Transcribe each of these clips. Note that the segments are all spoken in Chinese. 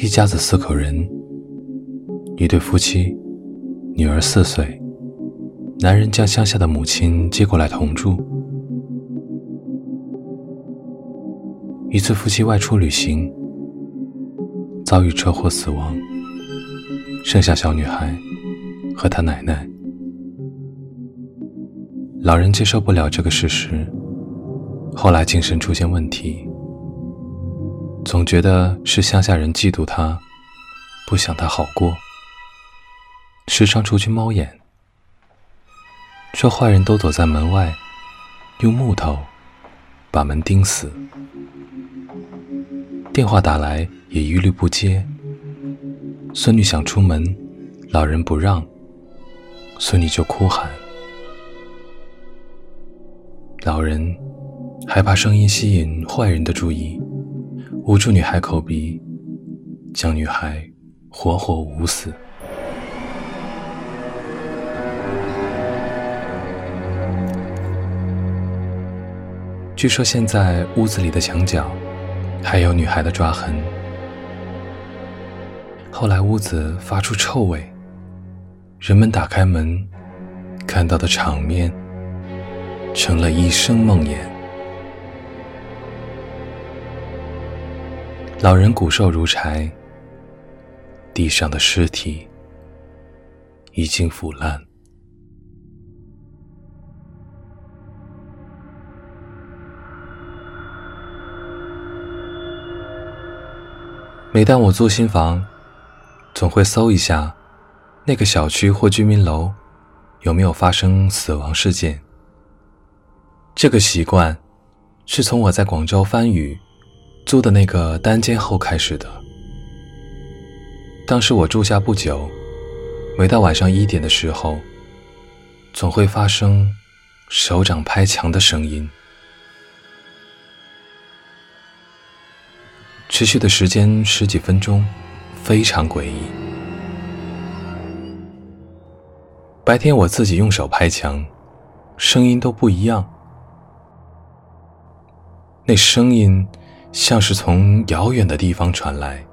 一家子四口人，一对夫妻，女儿四岁，男人将乡下的母亲接过来同住。一次夫妻外出旅行，遭遇车祸死亡，剩下小女孩和她奶奶。老人接受不了这个事实，后来精神出现问题。总觉得是乡下人嫉妒他，不想他好过，时常出去猫眼，说坏人都躲在门外，用木头把门钉死。电话打来也一律不接。孙女想出门，老人不让，孙女就哭喊。老人害怕声音吸引坏人的注意。捂住女孩口鼻，将女孩活活捂死。据说现在屋子里的墙角还有女孩的抓痕。后来屋子发出臭味，人们打开门，看到的场面成了一生梦魇。老人骨瘦如柴，地上的尸体已经腐烂。每当我租新房，总会搜一下那个小区或居民楼有没有发生死亡事件。这个习惯是从我在广州番禺。租的那个单间后开始的。当时我住下不久，每到晚上一点的时候，总会发生手掌拍墙的声音，持续的时间十几分钟，非常诡异。白天我自己用手拍墙，声音都不一样，那声音。像是从遥远的地方传来，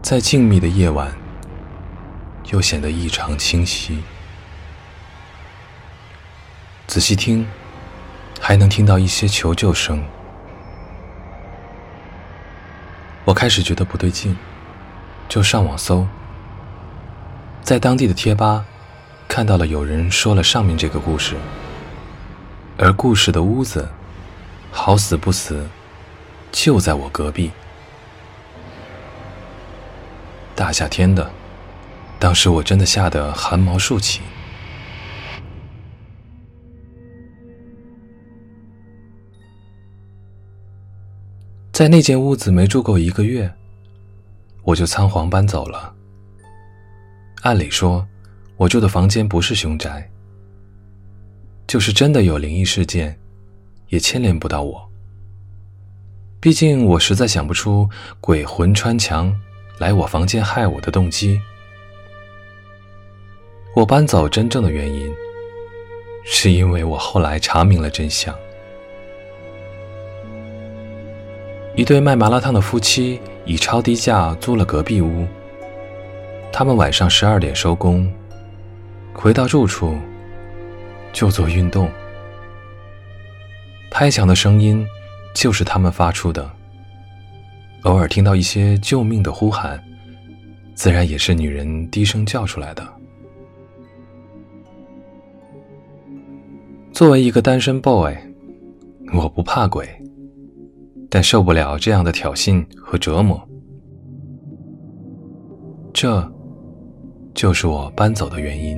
在静谧的夜晚，又显得异常清晰。仔细听，还能听到一些求救声。我开始觉得不对劲，就上网搜，在当地的贴吧看到了有人说了上面这个故事，而故事的屋子好死不死。就在我隔壁。大夏天的，当时我真的吓得汗毛竖起。在那间屋子没住够一个月，我就仓皇搬走了。按理说，我住的房间不是凶宅，就是真的有灵异事件，也牵连不到我。毕竟我实在想不出鬼魂穿墙来我房间害我的动机。我搬走真正的原因，是因为我后来查明了真相：一对卖麻辣烫的夫妻以超低价租了隔壁屋。他们晚上十二点收工，回到住处就做运动，拍墙的声音。就是他们发出的，偶尔听到一些救命的呼喊，自然也是女人低声叫出来的。作为一个单身 boy，我不怕鬼，但受不了这样的挑衅和折磨，这就是我搬走的原因。